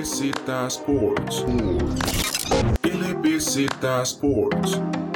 LBZ Sports. LBZ Sports.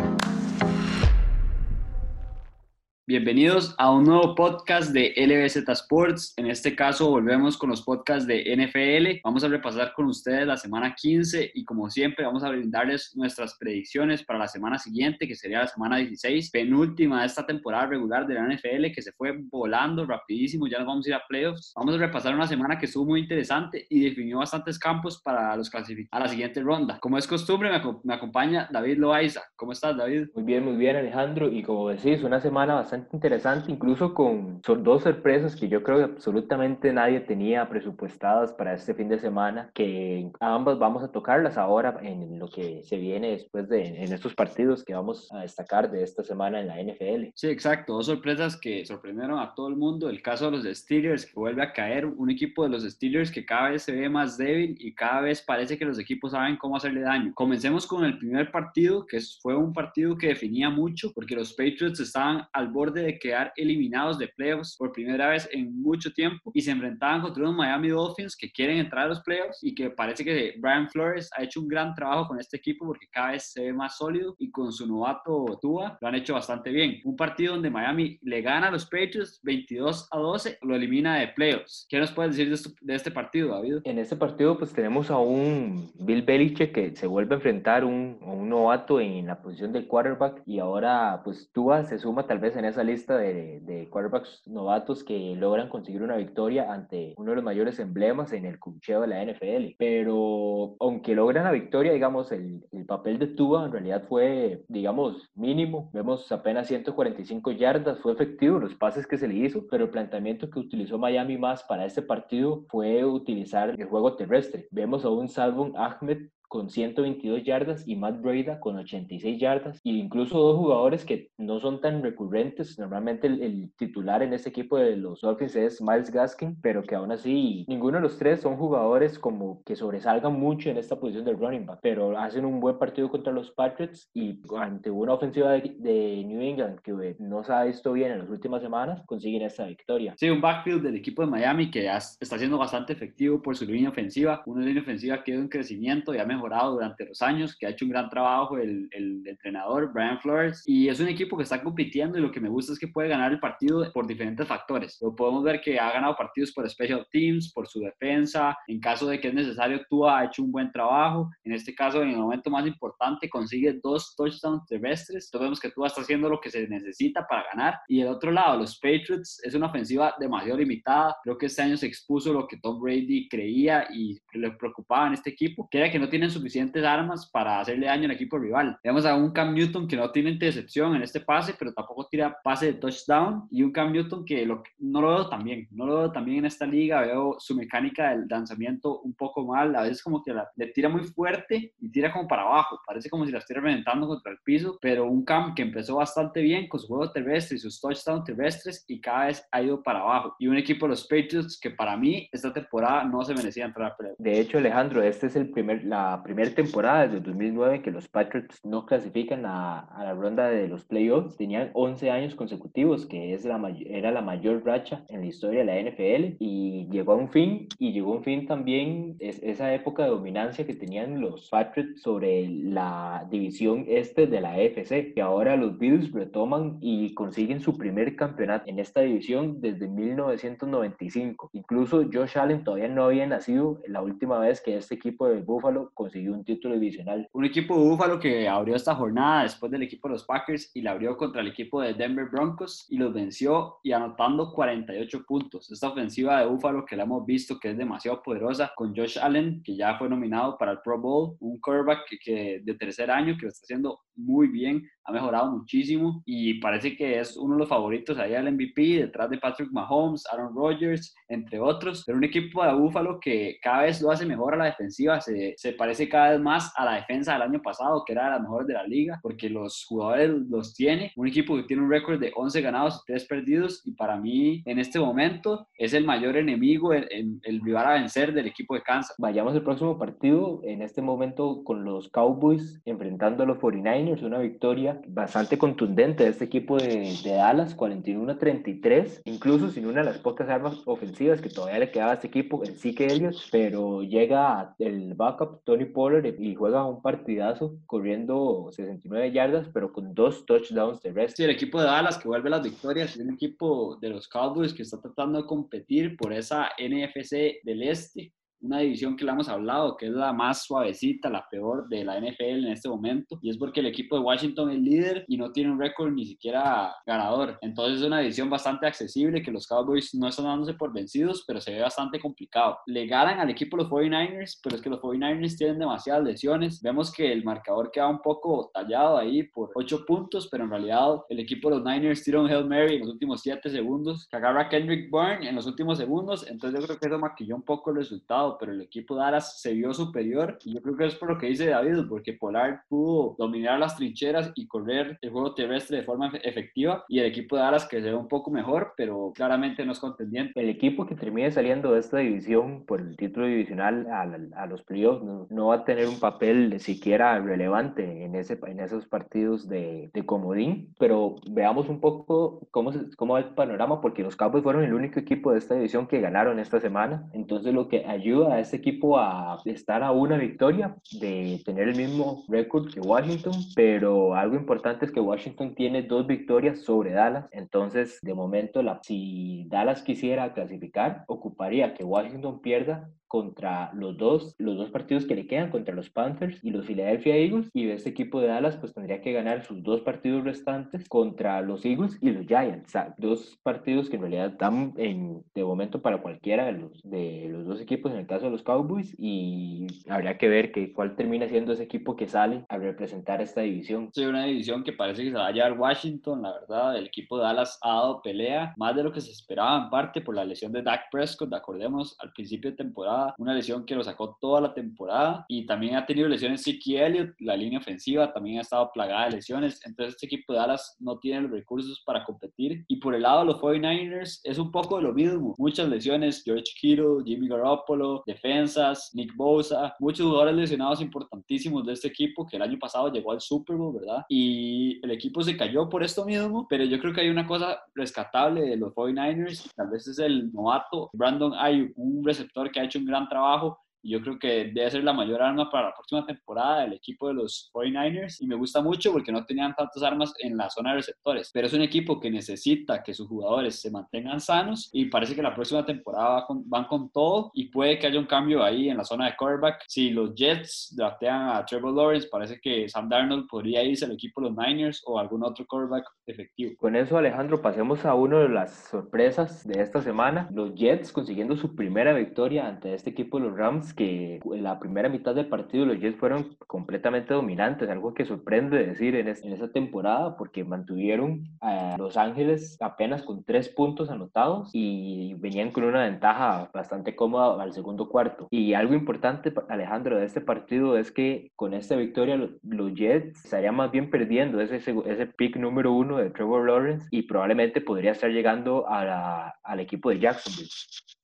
Bienvenidos a un nuevo podcast de LBZ Sports. En este caso volvemos con los podcasts de NFL. Vamos a repasar con ustedes la semana 15 y como siempre vamos a brindarles nuestras predicciones para la semana siguiente, que sería la semana 16, penúltima de esta temporada regular de la NFL que se fue volando rapidísimo. Ya nos vamos a ir a playoffs. Vamos a repasar una semana que estuvo muy interesante y definió bastantes campos para los clasificados a la siguiente ronda. Como es costumbre, me, me acompaña David Loaiza. ¿Cómo estás, David? Muy bien, muy bien, Alejandro. Y como decís, una semana bastante interesante, incluso con dos sorpresas que yo creo que absolutamente nadie tenía presupuestadas para este fin de semana, que ambas vamos a tocarlas ahora en lo que se viene después de en estos partidos que vamos a destacar de esta semana en la NFL. Sí, exacto, dos sorpresas que sorprendieron a todo el mundo. El caso de los Steelers, que vuelve a caer, un equipo de los Steelers que cada vez se ve más débil y cada vez parece que los equipos saben cómo hacerle daño. Comencemos con el primer partido, que fue un partido que definía mucho, porque los Patriots estaban al borde de quedar eliminados de playoffs por primera vez en mucho tiempo y se enfrentaban contra unos Miami Dolphins que quieren entrar a los playoffs y que parece que Brian Flores ha hecho un gran trabajo con este equipo porque cada vez se ve más sólido y con su novato Tua lo han hecho bastante bien. Un partido donde Miami le gana a los Patriots 22 a 12, lo elimina de playoffs. ¿Qué nos puedes decir de, este partido, David? En este partido pues tenemos a un Bill Belichick que se vuelve a enfrentar un, un novato en la posición del quarterback y ahora pues Tua se suma tal vez en esa lista de, de, quarterbacks novatos que logran conseguir una victoria ante uno de los mayores emblemas en el cucheo de la NFL. Pero aunque logran la victoria, digamos, el, el papel de Tua en realidad fue, digamos, mínimo. Vemos apenas 145 yardas, fue efectivo los pases que se le hizo, pero el planteamiento que utilizó Miami más para este partido fue utilizar el juego terrestre. Vemos a un Salvon Ahmed con 122 yardas y Matt Breda con 86 yardas e incluso dos jugadores que no son tan recurrentes. Normalmente el, titular en este equipo de los Dolphins es Miles Gaskin, pero que aún así ninguno de los tres son jugadores como que sobresalgan mucho en esta posición del running back, pero hacen un buen partido contra los Patriots y ante una ofensiva de, New England que no se ha visto bien en las últimas semanas, consiguen esta victoria. Sí, un backfield del equipo de Miami que está siendo bastante efectivo por su línea ofensiva, una línea ofensiva que ido en crecimiento y ha mejorado durante los años, que ha hecho un gran trabajo el, el, entrenador Brian Flores. Y es un equipo que está compitiendo y lo que me gusta es que puede ganar el partido por diferentes factores. Lo podemos ver que ha ganado partidos por special teams, por su defensa. En caso de que es necesario, tú ha hecho un buen trabajo. En este caso, en el momento más importante, consigue dos touchdowns terrestres. Entonces vemos que tú está haciendo lo que se necesita para ganar. Y el otro lado, los Patriots es una ofensiva demasiado limitada. Creo que este año se expuso lo que Tom Brady creía y le preocupaba en este equipo, que era que no tienen suficientes armas para hacerle daño al equipo rival. Vemos a un Cam Newton que no tiene intercepción en este pase, pero tampoco tira pase de touchdown, y un Cam Newton que lo, no lo veo tan bien, no lo veo tan bien en esta liga, veo su mecánica del lanzamiento un poco mal, a veces como que le tira muy fuerte y tira como para abajo, parece como si la estuviera reventando contra el piso, pero un Cam que empezó bastante bien con su juego terrestre y sus touchdowns terrestres y cada vez ha ido para abajo. Y un equipo de los Patriots que para mí esta temporada no se merecía entrar a playoff. De hecho, Alejandro, este es el primer, la primera temporada desde 2009 que los Patriots no clasifican a, a, la ronda de los playoffs. Tenían 11 años consecutivos, que es la era la mayor racha en la historia de la NFL y llegó a un fin y llegó a un fin también es, esa época de dominancia que tenían los Patriots sobre la división este de la AFC, que ahora los Bills retoman y consiguen su primer campeonato en esta división desde 1995. Incluso Josh Allen todavía no había nacido la última vez que este equipo de Buffalo consiguió un título divisional. Un equipo de Búfalo que abrió esta jornada después del equipo de los Packers y la abrió contra el equipo de Denver Broncos y los venció y anotando 48 puntos. Esta ofensiva de Búfalo que la hemos visto que es demasiado poderosa con Josh Allen que ya fue nominado para el Pro Bowl, un quarterback que, que de tercer año que lo está haciendo muy bien, ha mejorado muchísimo y parece que es uno de los favoritos ahí al MVP, detrás de Patrick Mahomes, Aaron Rodgers, entre otros, pero un equipo de Búfalo que cada vez lo hace mejor a la defensiva, se, se parece cada vez más a la defensa del año pasado, que era de las mejores de la liga, porque los jugadores los tiene, un equipo que tiene un récord de 11 ganados y 3 perdidos y para mí en este momento es el mayor enemigo, el, el rival a vencer del equipo de Kansas. Vayamos al próximo partido, en este momento con los Cowboys enfrentando a los 49 49ers, una victoria bastante contundente de este equipo de, de Dallas, 41-33, incluso sin una de las pocas armas ofensivas que todavía le quedaba a este equipo, el Zeke Elliott, pero llega el backup Tony Pollard y juega un partidazo corriendo 69 yardas, pero con dos touchdowns de resto. Sí, el equipo de Dallas que vuelve las victorias, es un equipo de los Cowboys que está tratando de competir por esa NFC del Este una división que le hemos hablado, que es la más suavecita, la peor de la NFL en este momento, y es porque el equipo de Washington es líder y no tiene un récord ni siquiera ganador. Entonces es una división bastante accesible que los Cowboys no están dándose por vencidos, pero se ve bastante complicado. Le ganan al equipo los 49ers, pero es que los 49ers tienen demasiadas lesiones. Vemos que el marcador queda un poco tallado ahí por 8 puntos, pero en realidad el equipo de los Niners tira un Hail Mary en los últimos 7 segundos, que agarra a Kendrick Bourne en los últimos segundos, entonces yo creo que eso maquilló un poco el resultado pero el equipo de Dallas se vio superior y yo creo que es por lo que dice David, porque Polar pudo dominar las trincheras y correr el juego terrestre de forma efectiva y el equipo de Dallas que se ve un poco mejor, pero claramente no es contendiente. El equipo que termine saliendo de esta división por el título divisional a, los playoffs no, va a tener un papel siquiera relevante en, ese, en esos partidos de, de comodín, pero veamos un poco cómo, cómo va el panorama, porque los Cowboys fueron el único equipo de esta división que ganaron esta semana, entonces lo que ayuda a este equipo a estar a una victoria de tener el mismo récord que Washington, pero algo importante es que Washington tiene dos victorias sobre Dallas, entonces de momento la, si Dallas quisiera clasificar, ocuparía que Washington pierda contra los dos, los dos partidos que le quedan, contra los Panthers y los Philadelphia Eagles, y este equipo de Dallas pues tendría que ganar sus dos partidos restantes contra los Eagles y los Giants, dos partidos que en realidad dan en, de momento para cualquiera de los, de los dos equipos, en el caso de los Cowboys, y habría que ver que, cuál termina siendo ese equipo que sale a representar esta división. Sí, una división que parece que se va a llevar Washington, la verdad, el equipo de Dallas ha dado pelea, más de lo que se esperaba en parte por la lesión de Dak Prescott, acordemos, al principio de temporada una lesión que lo sacó toda la temporada y también ha tenido lesiones. Siki Elliott, la línea ofensiva también ha estado plagada de lesiones, entonces este equipo de Dallas no tiene los recursos para competir. Y por el lado de los 49ers es un poco de lo mismo, muchas lesiones, George Kittle, Jimmy Garoppolo, defensas, Nick Bosa, muchos jugadores lesionados importantísimos de este equipo que el año pasado llegó al Super Bowl, ¿verdad? Y el equipo se cayó por esto mismo, pero yo creo que hay una cosa rescatable de los 49ers, tal vez es el novato Brandon Ayuk, un receptor que ha hecho un gran trabajo y yo creo que debe ser la mayor arma para la próxima temporada del equipo de los 49ers y me gusta mucho porque no tenían tantas armas en la zona de receptores, pero es un equipo que necesita que sus jugadores se mantengan sanos y parece que la próxima temporada van con todo y puede que haya un cambio ahí en la zona de quarterback. Si los Jets draftean a Trevor Lawrence, parece que Sam Darnold podría irse al equipo de los Niners o algún otro quarterback efectivo. Con eso, Alejandro, pasemos a una de las sorpresas de esta semana. Los Jets consiguiendo su primera victoria ante este equipo de los Rams que la primera mitad del partido los Jets fueron completamente dominantes, algo que sorprende decir en, en esa temporada porque mantuvieron a Los Ángeles apenas con tres puntos anotados y venían con una ventaja bastante cómoda al segundo cuarto. Y algo importante, Alejandro, de este partido es que con esta victoria los, Jets estarían más bien perdiendo ese, ese pick número uno de Trevor Lawrence y probablemente podría estar llegando a al equipo de Jacksonville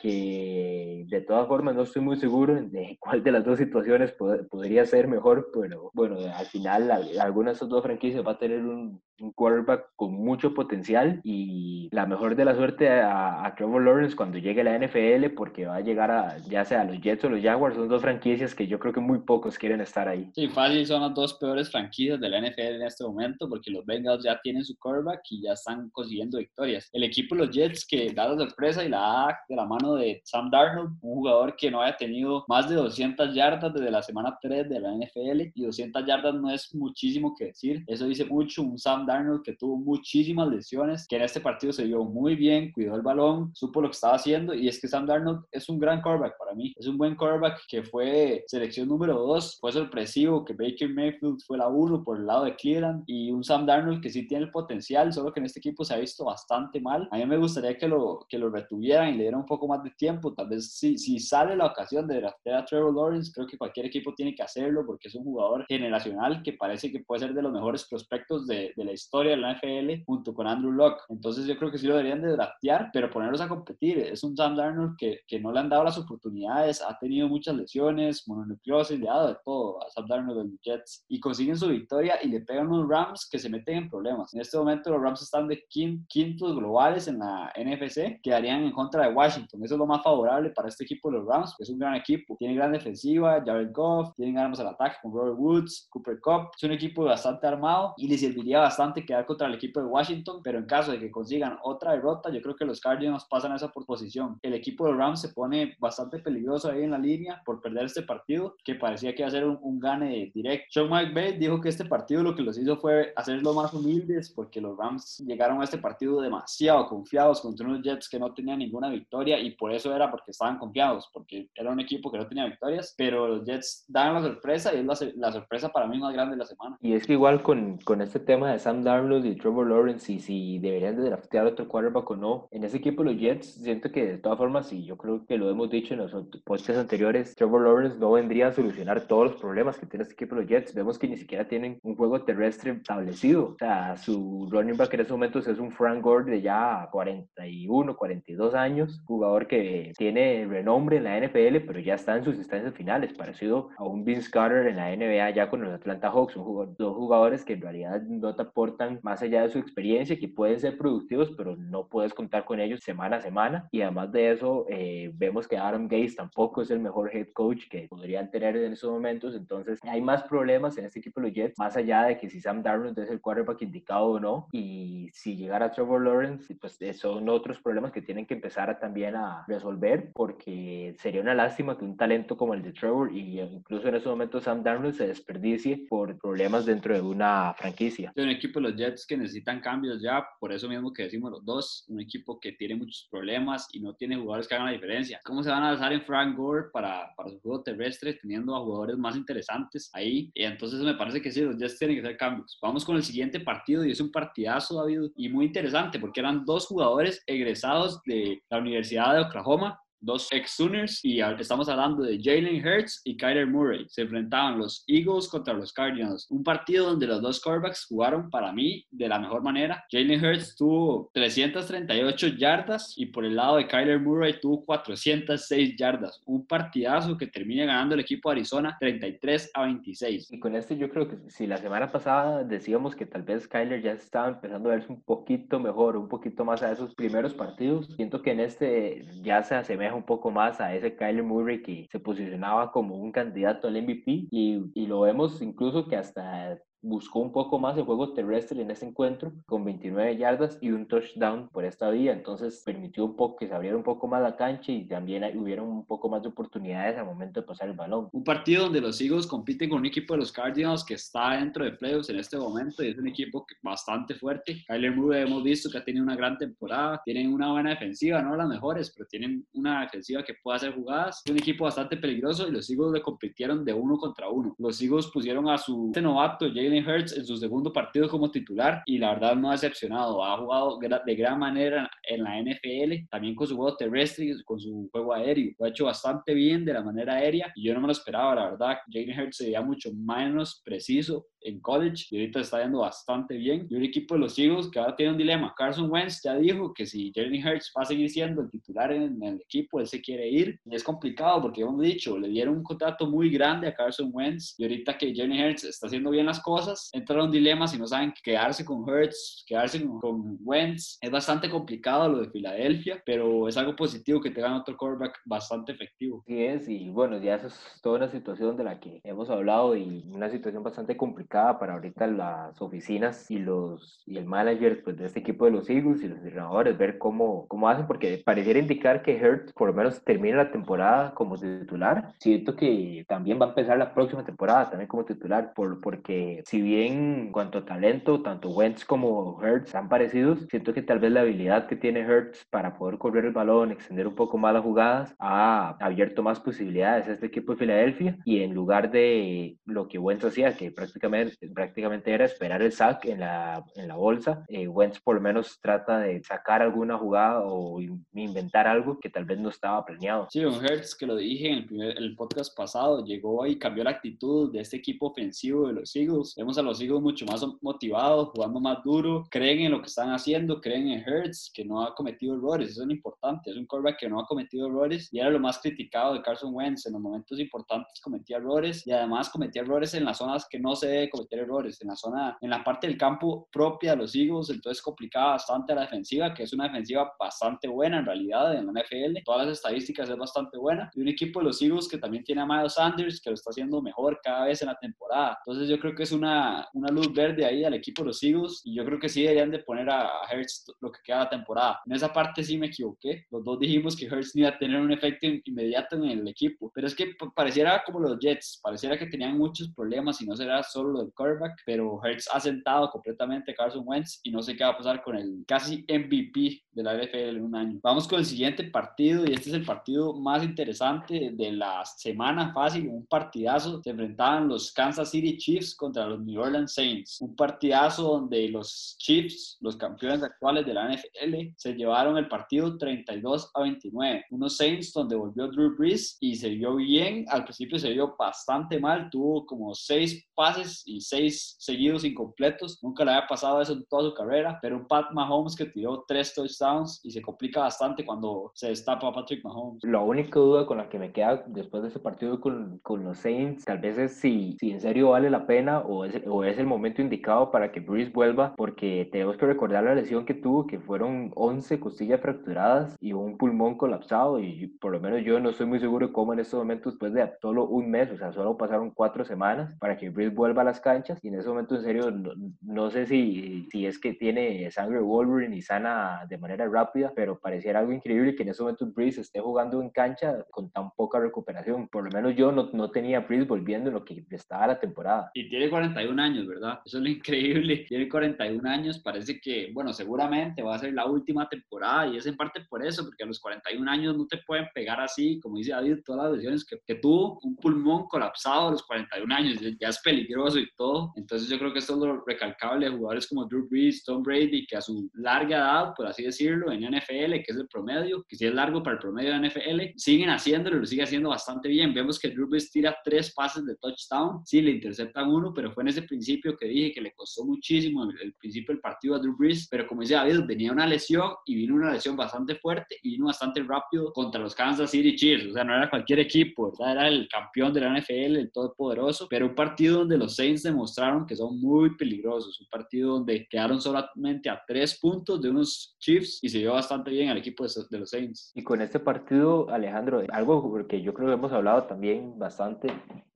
que de todas formas no estoy muy seguro de cuál de las dos situaciones podría ser mejor, pero bueno, al final alguna de esas dos franquicias va a tener un, un quarterback con mucho potencial y la mejor de la suerte a, a, Trevor Lawrence cuando llegue a la NFL porque va a llegar a ya sea a los Jets o los Jaguars, son dos franquicias que yo creo que muy pocos quieren estar ahí. Sí, fácil son las dos peores franquicias de la NFL en este momento porque los Bengals ya tienen su quarterback y ya están consiguiendo victorias. El equipo de los Jets que da la sorpresa y la da de la mano de Sam Darnold, un jugador que no haya tenido más de 200 yardas desde la semana 3 de la NFL y 200 yardas no es muchísimo que decir, eso dice mucho un Sam Darnold que tuvo muchísimas lesiones, que en este partido se vio muy bien, cuidó el balón, supo lo que estaba haciendo y es que Sam Darnold es un gran quarterback para mí. Es un buen quarterback que fue selección número 2, fue sorpresivo que Baker Mayfield fue la 1 por el lado de Cleveland y un Sam Darnold que sí tiene el potencial, solo que en este equipo se ha visto bastante mal. A mí me gustaría que lo, que lo retuvieran y le dieran un poco más de tiempo. Tal vez si, si sale la ocasión de draftear a Trevor Lawrence, creo que cualquier equipo tiene que hacerlo porque es un jugador generacional que parece que puede ser de los mejores prospectos de, de la historia historia de la NFL junto con Andrew Locke. Entonces yo creo que sí lo deberían de draftear, pero ponerlos a competir. Es un Sam Darnold que, que no le han dado las oportunidades, ha tenido muchas lesiones, mononucleosis, le ha dado de todo a Sam Darnold de los Jets y consiguen su victoria y le pegan unos Rams que se meten en problemas. En este momento los Rams están de quintos globales en la NFC, quedarían en contra de Washington. Eso es lo más favorable para este equipo de los Rams, que es un gran equipo. Tiene gran defensiva, Jared Goff, tienen armas al ataque con Robert Woods, Cooper Cup. Es un equipo bastante armado y les serviría bastante quedar contra el equipo de Washington, pero en caso de que consigan otra derrota, yo creo que los Cardinals pasan a esa posición. El equipo de Rams se pone bastante peligroso ahí en la línea por perder este partido, que parecía que iba a ser un, gane directo. Sean McVay dijo que este partido lo que los hizo fue hacerlo más humildes, porque los Rams llegaron a este partido demasiado confiados contra unos Jets que no tenían ninguna victoria y por eso era porque estaban confiados, porque era un equipo que no tenía victorias, pero los Jets dan la sorpresa y es la, la sorpresa para mí más grande de la semana. Y es que igual con, con este tema de Sam Darnold y Trevor Lawrence y si deberían de draftear otro quarterback o no, en ese equipo los Jets siento que de todas formas, y yo creo que lo hemos dicho en los podcasts anteriores, Trevor Lawrence no vendría a solucionar todos los problemas que tiene este equipo los Jets. Vemos que ni siquiera tienen un juego terrestre establecido. O sea, su running back en estos momentos es un Frank Gore de ya 41, 42 años, jugador que tiene renombre en la NFL, pero ya está en sus instancias finales, parecido a un Vince Carter en la NBA ya con los Atlanta Hawks, un dos jugadores que en realidad no te aportan más allá de su experiencia, que pueden ser productivos, pero no puedes contar con ellos semana a semana. Y además de eso, eh, vemos que Adam Gates tampoco es el mejor head coach que podrían tener en esos momentos. Entonces, hay más problemas en este equipo de los Jets, más allá de que si Sam Darnold es el quarterback indicado o no. Y si llegara Trevor Lawrence, pues eh, son otros problemas que tienen que empezar a, también a resolver, porque sería una lástima que un talento como el de Trevor y incluso en ese momento Sam Darnold se desperdicie por problemas dentro de una franquicia. Un equipo de los Jets que necesitan cambios ya, por eso mismo que decimos los dos, un equipo que tiene muchos problemas y no tiene jugadores que hagan la diferencia. ¿Cómo se van a basar en Frank Gore para, para su juego terrestre teniendo a jugadores más interesantes ahí? Y entonces me parece que sí, los Jets tienen que hacer cambios. Vamos con el siguiente partido y es un partidazo, David, y muy interesante porque eran dos jugadores egresados de la Universidad de Oklahoma dos ex-Sooners y estamos hablando de Jalen Hurts y Kyler Murray. Se enfrentaban los Eagles contra los Cardinals. Un partido donde los dos quarterbacks jugaron para mí de la mejor manera. Jalen Hurts tuvo 338 yardas y por el lado de Kyler Murray tuvo 406 yardas. Un partidazo que termina ganando el equipo de Arizona 33 a 26. Y con esto yo creo que si la semana pasada decíamos que tal vez Kyler ya estaba empezando a verse un poquito mejor, un poquito más a esos primeros partidos, siento que en este ya se asemeja un poco más a ese Kyler Murray que se posicionaba como un candidato al MVP y, y lo vemos incluso que hasta buscó un poco más el juego terrestre en ese encuentro con 29 yardas y un touchdown por esta vía, entonces permitió un poco que se abriera un poco más la cancha y también hubieron un poco más de oportunidades al momento de pasar el balón. Un partido donde los Eagles compiten con un equipo de los Cardinals que está dentro de playoffs en este momento y es un equipo bastante fuerte. Kyler Murray hemos visto que ha tenido una gran temporada, tienen una buena defensiva, no las mejores, pero tienen una defensiva que puede hacer jugadas. Es un equipo bastante peligroso y los Eagles le compitieron de uno contra uno. Los Eagles pusieron a su este novato Jalen Hurts en su segundo partido como titular y la verdad no ha decepcionado. Ha jugado de gran manera en la NFL, también con su juego terrestre y con su juego aéreo. Lo ha hecho bastante bien de la manera aérea y yo no me lo esperaba, la verdad. Jalen Hurts se veía mucho menos preciso en college y ahorita está yendo bastante bien. Y un equipo de los Eagles que ahora tiene un dilema. Carson Wentz ya dijo que si Jalen Hurts va a seguir siendo el titular en, el equipo, él se quiere ir. Y es complicado porque hemos dicho, le dieron un contrato muy grande a Carson Wentz y ahorita que Jalen Hurts está haciendo bien las cosas, entra un dilema si no saben quedarse con Hurts, quedarse con, Wentz. Es bastante complicado lo de Filadelfia, pero es algo positivo que tengan otro quarterback bastante efectivo. Sí es, y bueno, ya eso es toda una situación de la que hemos hablado y una situación bastante complicada para ahorita las oficinas y los y el manager pues, de este equipo de los Eagles y los entrenadores, ver cómo, cómo hacen, porque pareciera indicar que Hurt por lo menos termina la temporada como titular. Siento que también va a empezar la próxima temporada también como titular, por, porque si bien en cuanto a talento, tanto Wentz como Hurts están parecidos, siento que tal vez la habilidad que tiene Hurts para poder correr el balón, extender un poco más las jugadas, ha abierto más posibilidades a este equipo de Filadelfia y en lugar de lo que Wentz hacía, que prácticamente prácticamente era esperar el sack en la, en la bolsa. Eh, Wentz por lo menos trata de sacar alguna jugada o inventar algo que tal vez no estaba planeado. Sí, un Hertz, que lo dije en el, el podcast pasado, llegó y cambió la actitud de este equipo ofensivo de los Eagles. Vemos a los Eagles mucho más motivados, jugando más duro, creen en lo que están haciendo, creen en Hertz, que no ha cometido errores, eso es lo importante, es un quarterback que no ha cometido errores y era lo más criticado de Carson Wentz, en los momentos importantes cometía errores y además cometía errores en las zonas que no se debe cometer errores, en la zona, en la parte del campo propia de los Eagles, entonces complicaba bastante a la defensiva, que es una defensiva bastante buena en realidad en la NFL, todas las estadísticas es bastante buena, y un equipo de los Eagles que también tiene a Miles Sanders, que lo está haciendo mejor cada vez en la temporada, entonces yo creo que es una, una luz verde ahí al equipo de los Eagles, y yo creo que sí deberían de poner a, Hertz lo que queda la temporada. En esa parte sí me equivoqué, los dos dijimos que Hertz iba a tener un efecto inmediato en el equipo, pero es que pareciera como los Jets, pareciera que tenían muchos problemas y no será solo lo del quarterback, pero Hertz ha sentado completamente a Carson Wentz y no sé qué va a pasar con el casi MVP de la NFL en un año. Vamos con el siguiente partido y este es el partido más interesante de la semana fácil, un partidazo. Se enfrentaban los Kansas City Chiefs contra los New Orleans Saints. Un partidazo donde los Chiefs, los campeones actuales de la NFL, se llevaron el partido 32 a 29. Unos Saints donde volvió Drew Brees y se vio bien. Al principio se vio bastante mal, tuvo como seis pases y seis seguidos incompletos. Nunca le había pasado eso en toda su carrera, pero un Pat Mahomes que tiró tres touchdowns y se complica bastante cuando se destapa Patrick Mahomes. La única duda con la que me queda después de ese partido con, con los Saints, tal vez es si, si en serio vale la pena o es, o es el momento indicado para que Brees vuelva, porque tenemos que recordar la lesión que tuvo, que fueron 11 costillas fracturadas y un pulmón colapsado y por lo menos yo no estoy muy seguro de cómo en estos momentos después de solo un mes, o sea, solo pasaron cuatro semanas para que Brees vuelva a las canchas y en ese momento en serio no, no sé si, si es que tiene sangre Wolverine y sana de manera rápida, pero pareciera algo increíble que en ese momento Breeze esté jugando en cancha con tan poca recuperación. Por lo menos yo no, no tenía Breeze volviendo en lo que estaba la temporada. Y tiene 41 años, ¿verdad? Eso es lo increíble. Tiene 41 años, parece que, bueno, seguramente va a ser la última temporada y es en parte por eso, porque a los 41 años no te pueden pegar así, como dice David, todas las lesiones que, que tuvo, un pulmón colapsado a los 41 años, ya es peligroso y todo. Entonces yo creo que esto es lo recalcable de jugadores como Drew Brees, Tom Brady, que a su larga edad, por así decirlo, en NFL, que es el promedio, que si es largo para el promedio de NFL, siguen haciéndolo lo sigue haciendo bastante bien. Vemos que Drew Brees tira tres pases de touchdown, sí, le interceptan uno, pero fue en ese principio que dije que le costó muchísimo el, principio del partido a Drew Brees, pero como dice David, venía una lesión y vino una lesión bastante fuerte y vino bastante rápido contra los Kansas City Chiefs, o sea, no era cualquier equipo, ¿verdad? era el campeón de la NFL, el todopoderoso, pero un partido donde los Saints demostraron que son muy peligrosos, un partido donde quedaron solamente a tres puntos de unos Chiefs y se dio bastante bien al equipo de, los Saints. Y con este partido, Alejandro, algo porque yo creo que hemos hablado también bastante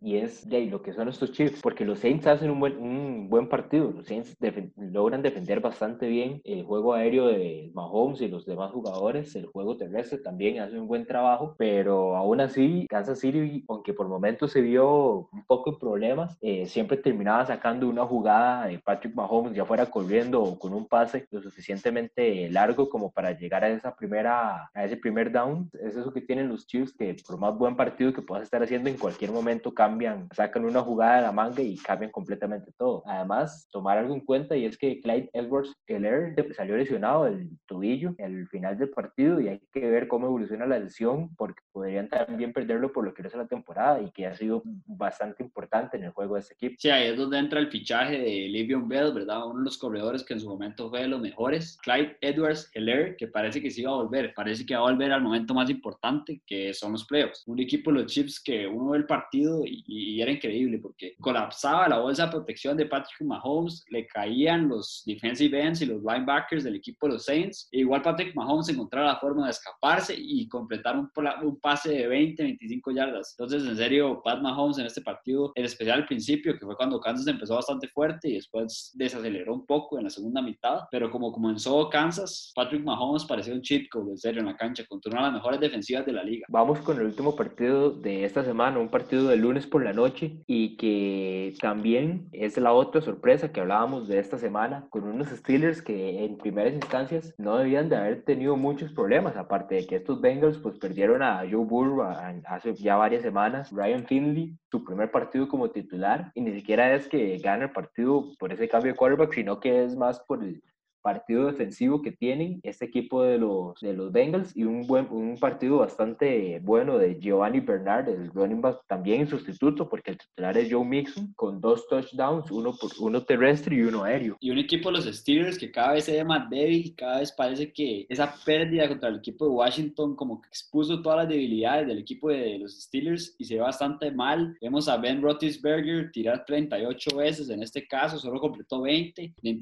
y es de lo que son estos Chiefs, porque los Saints hacen un buen, un buen partido, los Saints logran defender bastante bien el juego aéreo de Mahomes y los demás jugadores, el juego terrestre también hace un buen trabajo, pero aún así Kansas City, aunque por momentos se vio un poco en problemas, eh, siempre terminaba sacando una jugada de Patrick Mahomes, ya fuera corriendo o con un pase lo suficientemente largo como para llegar a esa primera, a ese primer down. Es eso que tienen los Chiefs, que por más buen partido que puedas estar haciendo, en cualquier momento cambian, sacan una jugada de la manga y cambian completamente todo. Además, tomar algo en cuenta y es que Clyde Edwards Keller salió lesionado del tobillo al final del partido y hay que ver cómo evoluciona la lesión porque podrían también perderlo por lo que es la temporada y que ha sido bastante importante en el juego de este equipo. Sí, ahí es donde entra el fichaje de Livion Bell, ¿verdad? Uno de los corredores que en su momento fue de los mejores. Clyde Edwards Heller, que parece que sí va a volver. Parece que va a volver al momento más importante, que son los playoffs. Un equipo los Chips que uno ve el partido y, era increíble porque colapsaba la bolsa de protección de Patrick Mahomes, le caían los defensive ends y los linebackers del equipo de los Saints. E igual Patrick Mahomes encontraba la forma de escaparse y completar un, un pase de 20, 25 yardas. Entonces, en serio, Pat Mahomes en este partido, en especial al principio, que fue cuando Kansas empezó bastante fuerte y después desaceleró un poco en la segunda mitad, pero como comenzó Kansas, Patrick Mahomes parecía un chip code, en serio, en la cancha, contra una de las mejores defensivas de la liga. Vamos con el último partido de esta semana, un partido de lunes por la noche y que también es la otra sorpresa que hablábamos de esta semana, con unos Steelers que en primeras instancias no debían de haber tenido muchos problemas, aparte de que estos Bengals pues perdieron a Joe Burrow hace ya varias semanas, Ryan Finley, su primer partido como titular, y ni siquiera es que gana el partido por ese cambio de quarterback, sino que es más por el partido defensivo que tienen este equipo de los, de los Bengals y un, buen, un partido bastante bueno de Giovanni Bernard, el running back también en sustituto, porque el titular es Joe Mixon, con dos touchdowns, uno, por, uno terrestre y uno aéreo. Y un equipo de los Steelers que cada vez se ve más débil, cada vez parece que esa pérdida contra el equipo de Washington como que expuso todas las debilidades del equipo de los Steelers y se ve bastante mal. Vemos a Ben Roethlisberger tirar 38 veces, en este caso solo completó 20, le,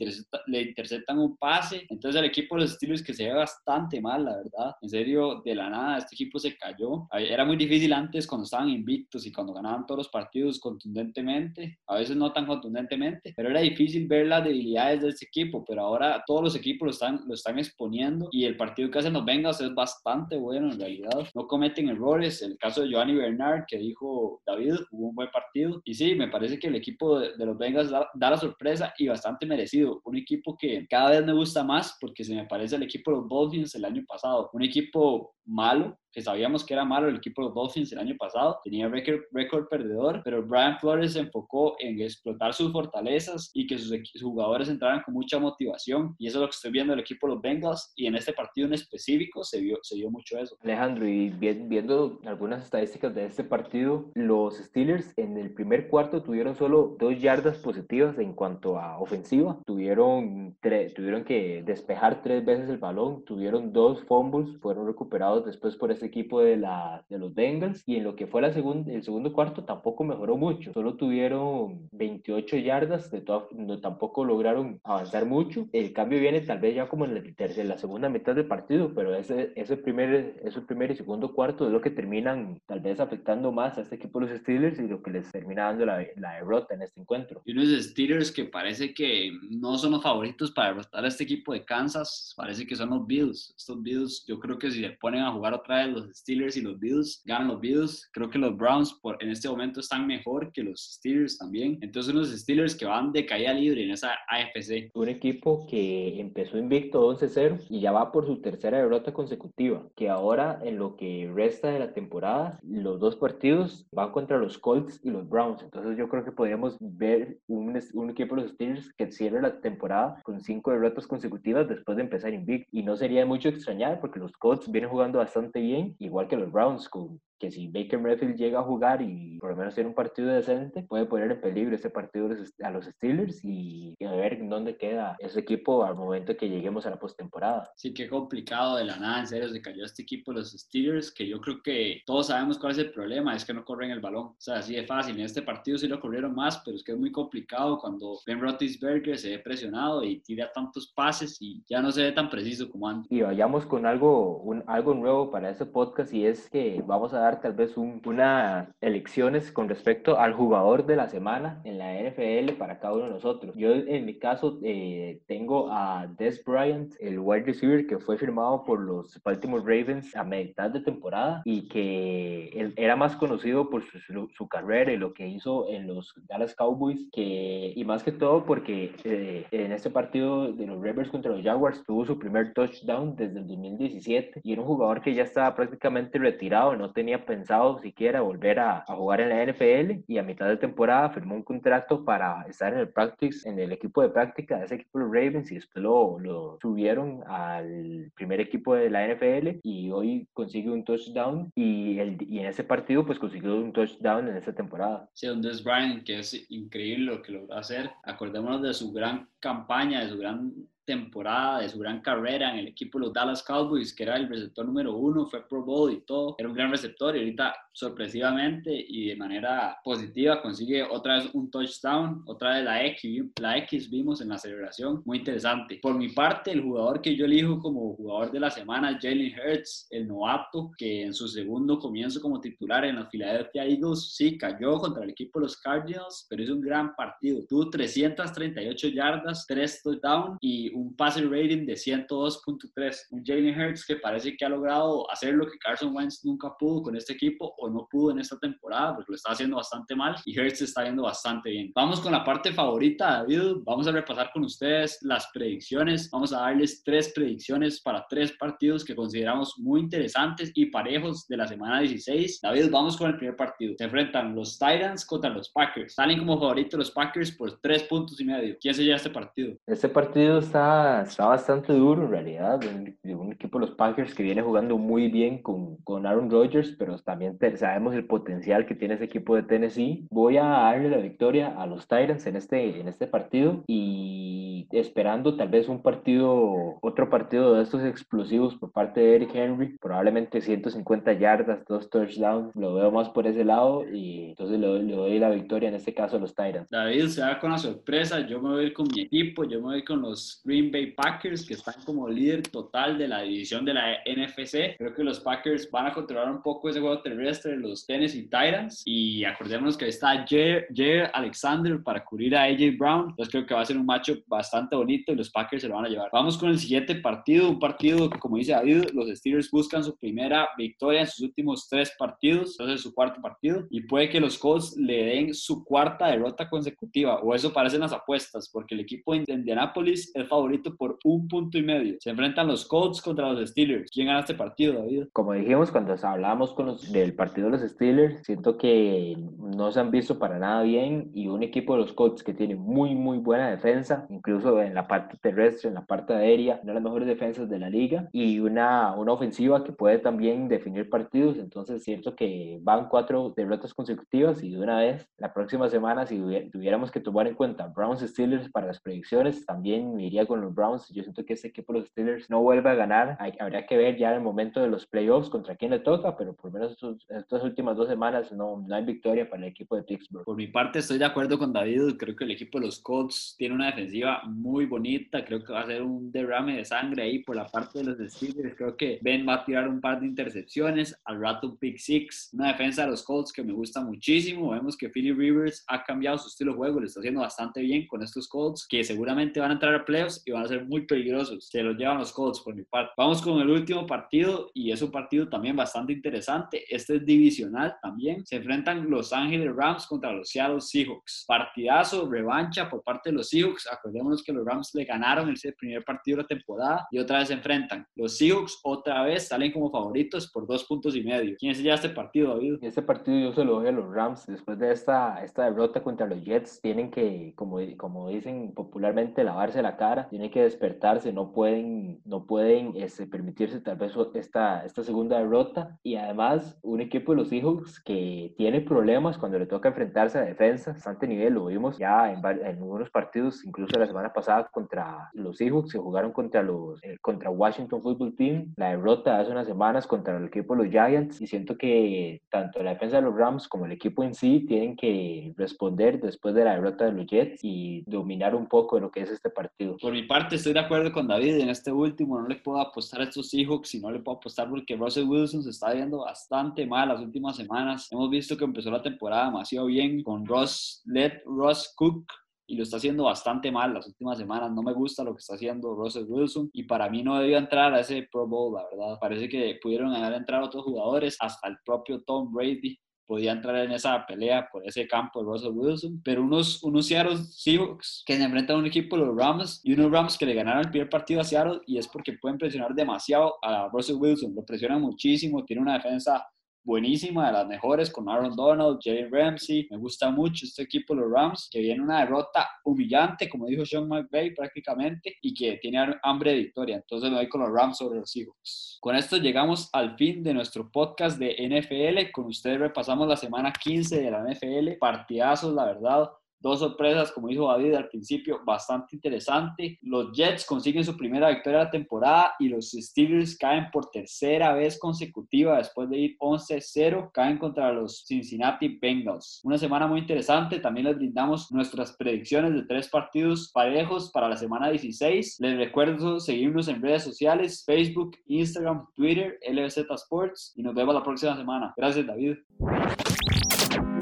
le interceptan un pase, entonces el equipo de los Steelers que se ve bastante mal, la verdad. En serio, de la nada, este equipo se cayó. Era muy difícil antes cuando estaban invictos y cuando ganaban todos los partidos contundentemente, a veces no tan contundentemente, pero era difícil ver las debilidades de este equipo, pero ahora todos los equipos lo están, lo están exponiendo y el partido que hacen los Bengals es bastante bueno en realidad. No cometen errores. El caso de Giovanni Bernard, que dijo David, hubo un buen partido. Y sí, me parece que el equipo de, los Bengals da, da, la sorpresa y bastante merecido. Un equipo que cada vez me gusta más porque se me parece al equipo de los Dolphins el año pasado. Un equipo malo, que sabíamos que era malo el equipo de los Dolphins el año pasado, tenía récord, perdedor, pero Brian Flores se enfocó en explotar sus fortalezas y que sus, jugadores entraran con mucha motivación y eso es lo que estoy viendo del equipo de los Bengals y en este partido en específico se vio, se vio mucho eso. Alejandro, y viendo algunas estadísticas de este partido, los Steelers en el primer cuarto tuvieron solo dos yardas positivas en cuanto a ofensiva, tuvieron, tuvieron que despejar tres veces el balón, tuvieron dos fumbles, fueron recuperados después por equipo de, la, de los Bengals y en lo que fue la segunda, el segundo cuarto tampoco mejoró mucho, solo tuvieron 28 yardas, de no, tampoco lograron avanzar mucho. El cambio viene tal vez ya como en la, tercera, la segunda mitad del partido, pero ese, ese, primer, ese primer y segundo cuarto es lo que terminan tal vez afectando más a este equipo de los Steelers y lo que les termina dando la, la derrota en este encuentro. Y unos Steelers que parece que no son los favoritos para derrotar a este equipo de Kansas, parece que son los Bills. Estos Bills, yo creo que si se ponen a jugar otra vez los Steelers y los Bills, ganan los Bills. Creo que los Browns por, en este momento están mejor que los Steelers también. Entonces unos Steelers que van de caída libre en esa AFC. Un equipo que empezó invicto 11-0 y ya va por su tercera derrota consecutiva, que ahora en lo que resta de la temporada, los dos partidos van contra los Colts y los Browns. Entonces yo creo que podríamos ver un, un equipo de los Steelers que cierre la temporada con cinco derrotas consecutivas después de empezar invicto. Y no sería mucho extrañar porque los Colts vienen jugando bastante bien, igual que los Browns, con que si Baker Mayfield llega a jugar y por lo menos tiene un partido decente, puede poner en peligro ese partido a los Steelers y, a ver dónde queda ese equipo al momento que lleguemos a la postemporada. Sí, qué complicado de la nada, en serio, se cayó este equipo los Steelers, que yo creo que todos sabemos cuál es el problema, es que no corren el balón. O sea, así de fácil. En este partido sí lo corrieron más, pero es que es muy complicado cuando Ben Roethlisberger se ve presionado y tira tantos pases y ya no se ve tan preciso como antes. Y vayamos con algo, un, algo nuevo para este podcast y es que vamos a dar tal vez unas elecciones con respecto al jugador de la semana en la NFL para cada uno de nosotros. Yo en mi caso eh, tengo a Des Bryant, el wide receiver que fue firmado por los Baltimore Ravens a mitad de temporada y que él era más conocido por su, su, carrera y lo que hizo en los Dallas Cowboys que, y más que todo porque eh, en este partido de los Ravens contra los Jaguars tuvo su primer touchdown desde el 2017 y era un jugador que ya estaba prácticamente retirado, no tenía pensado siquiera volver a, jugar en la NFL y a mitad de temporada firmó un contrato para estar en el practice, en el equipo de práctica de ese equipo de Ravens y después lo, lo subieron al primer equipo de la NFL y hoy consigue un touchdown y, el, y en ese partido pues consiguió un touchdown en esta temporada. Sí, un Des Bryant que es increíble lo que logró hacer. Acordémonos de su gran campaña, de su gran temporada, de su gran carrera en el equipo de los Dallas Cowboys, que era el receptor número uno, fue Pro Bowl y todo, era un gran receptor y ahorita sorpresivamente y de manera positiva consigue otra vez un touchdown, otra vez la X, la X vimos en la celebración, muy interesante. Por mi parte, el jugador que yo elijo como jugador de la semana, Jalen Hurts, el novato, que en su segundo comienzo como titular en los Philadelphia Eagles, sí, cayó contra el equipo de los Cardinals, pero hizo un gran partido. Tuvo 338 yardas, 3 touchdowns y un passer rating de 102.3. Un Jalen Hurts que parece que ha logrado hacer lo que Carson Wentz nunca pudo con este equipo o no pudo en esta temporada porque lo está haciendo bastante mal y Hurts está yendo bastante bien. Vamos con la parte favorita, David. Vamos a repasar con ustedes las predicciones. Vamos a darles tres predicciones para tres partidos que consideramos muy interesantes y parejos de la semana 16. David, vamos con el primer partido. Se enfrentan los Titans contra los Packers. Salen como favoritos los Packers por tres puntos y medio. ¿Quién se lleva este partido? Este partido está está, está bastante duro en realidad. De un equipo de los Packers que viene jugando muy bien con, con Aaron Rodgers, pero también sabemos el potencial que tiene ese equipo de Tennessee. Voy a darle la victoria a los Titans en este, en este partido y esperando tal vez un partido, otro partido de estos explosivos por parte de Eric Henry, probablemente 150 yardas, dos touchdowns, lo veo más por ese lado y entonces le, le doy la victoria en este caso a los Titans. David se va con la sorpresa, yo me voy a ir con mi equipo, yo me voy con los Green Bay Packers que están como líder total de la división de la NFC. Creo que los Packers van a controlar un poco ese juego terrestre los Tennessee Titans y acordémonos que ahí está Jair Alexander para cubrir a AJ Brown, entonces creo que va a ser un macho bastante bonito y los Packers se lo van a llevar. Vamos con el siguiente partido, un partido que como dice David, los Steelers buscan su primera victoria en sus últimos tres partidos, entonces su cuarto partido y puede que los Colts le den su cuarta derrota consecutiva o eso parecen las apuestas porque el equipo de Indianapolis es favorito por un punto y medio. Se enfrentan los Colts contra los Steelers. ¿Quién gana este partido, David? Como dijimos cuando hablábamos con los, del partido de los Steelers, siento que no se han visto para nada bien y un equipo de los Colts que tiene muy, muy buena defensa, incluso en la parte terrestre, en la parte aérea, una de las mejores defensas de la liga y una, una ofensiva que puede también definir partidos. Entonces, siento que van cuatro derrotas consecutivas y de una vez, la próxima semana, si tuviéramos que tomar en cuenta Browns Steelers para las predicciones, también me iría con los Browns. Yo siento que ese equipo de los Steelers no vuelve a ganar. Hay, habría que ver ya en el momento de los playoffs contra quién le toca, pero por lo menos estas últimas dos semanas no, no hay victoria para el equipo de Pittsburgh. Por mi parte, estoy de acuerdo con David. Creo que el equipo de los Colts tiene una defensiva muy bonita. Creo que va a ser un derrame de sangre ahí por la parte de los Steelers. Creo que Ben va a tirar un par de intercepciones, al rato un pick six. Una defensa de los Colts que me gusta muchísimo. Vemos que Philly Rivers ha cambiado su estilo de juego, le está haciendo bastante bien con estos Colts, que seguramente van a entrar a playoffs y van a ser muy peligrosos. Se los llevan los Colts por mi parte. Vamos con el último partido y es un partido también bastante interesante. Este es divisional también. Se enfrentan Los Ángeles Rams contra los Seattle Seahawks. Partidazo, revancha por parte de los Seahawks. Acordémonos que los Rams le ganaron el primer partido de la temporada y otra vez se enfrentan. Los Seahawks otra vez salen como favoritos por dos puntos y medio. ¿Quién se lleva este partido, David? Este partido yo se lo doy a los Rams. Después de esta, esta derrota contra los Jets, tienen que, como, como dicen popularmente, lavarse la cara. Tienen que despertarse. No pueden, no pueden este, permitirse tal vez esta, esta segunda derrota. Y además, un equipo de los Seahawks que tiene problemas cuando le toca enfrentarse a defensa, bastante nivel. Lo vimos ya en, en algunos partidos, incluso la semana pasada contra los Seahawks, que jugaron contra, los, eh, contra Washington Football Team. La derrota hace unas semanas contra el equipo de los Giants. Y siento que tanto la defensa de los Rams como el equipo en sí tienen que responder después de la derrota de los Jets y dominar un poco de lo que es este partido. Por mi parte, estoy de acuerdo con David en este último. No le puedo apostar a estos Seahawks y no le puedo apostar porque Russell Wilson se está viendo bastante mal las últimas semanas. Hemos visto que empezó la temporada demasiado bien con Ross, Led Ross Cook y lo está haciendo bastante mal las últimas semanas. No me gusta lo que está haciendo Russell Wilson y para mí no debió entrar a ese Pro Bowl, la verdad. Parece que pudieron haber entrado otros jugadores, hasta el propio Tom Brady podía entrar en esa pelea por ese campo de Russell Wilson, pero unos, unos Seattle Seahawks que se enfrentan a un equipo los Rams y unos Rams que le ganaron el primer partido a Seattle y es porque pueden presionar demasiado a Russell Wilson, lo presionan muchísimo, tiene una defensa buenísima, de las mejores, con Aaron Donald, Jay Ramsey. Me gusta mucho este equipo, los Rams, que viene una derrota humillante, como dijo Sean McVay prácticamente, y que tiene hambre de victoria. Entonces me voy con los Rams sobre los Seahawks. Con esto llegamos al fin de nuestro podcast de NFL. Con ustedes repasamos la semana 15 de la NFL. Partidazos, la verdad Dos sorpresas, como dijo David al principio, bastante interesante. Los Jets consiguen su primera victoria de la temporada y los Steelers caen por tercera vez consecutiva después de ir 11-0, caen contra los Cincinnati Bengals. Una semana muy interesante, también les brindamos nuestras predicciones de tres partidos parejos para la semana 16. Les recuerdo seguirnos en redes sociales, Facebook, Instagram, Twitter, LBZ Sports y nos vemos la próxima semana. Gracias David.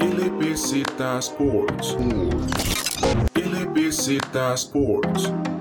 LBZ Sports. LBZ Sports.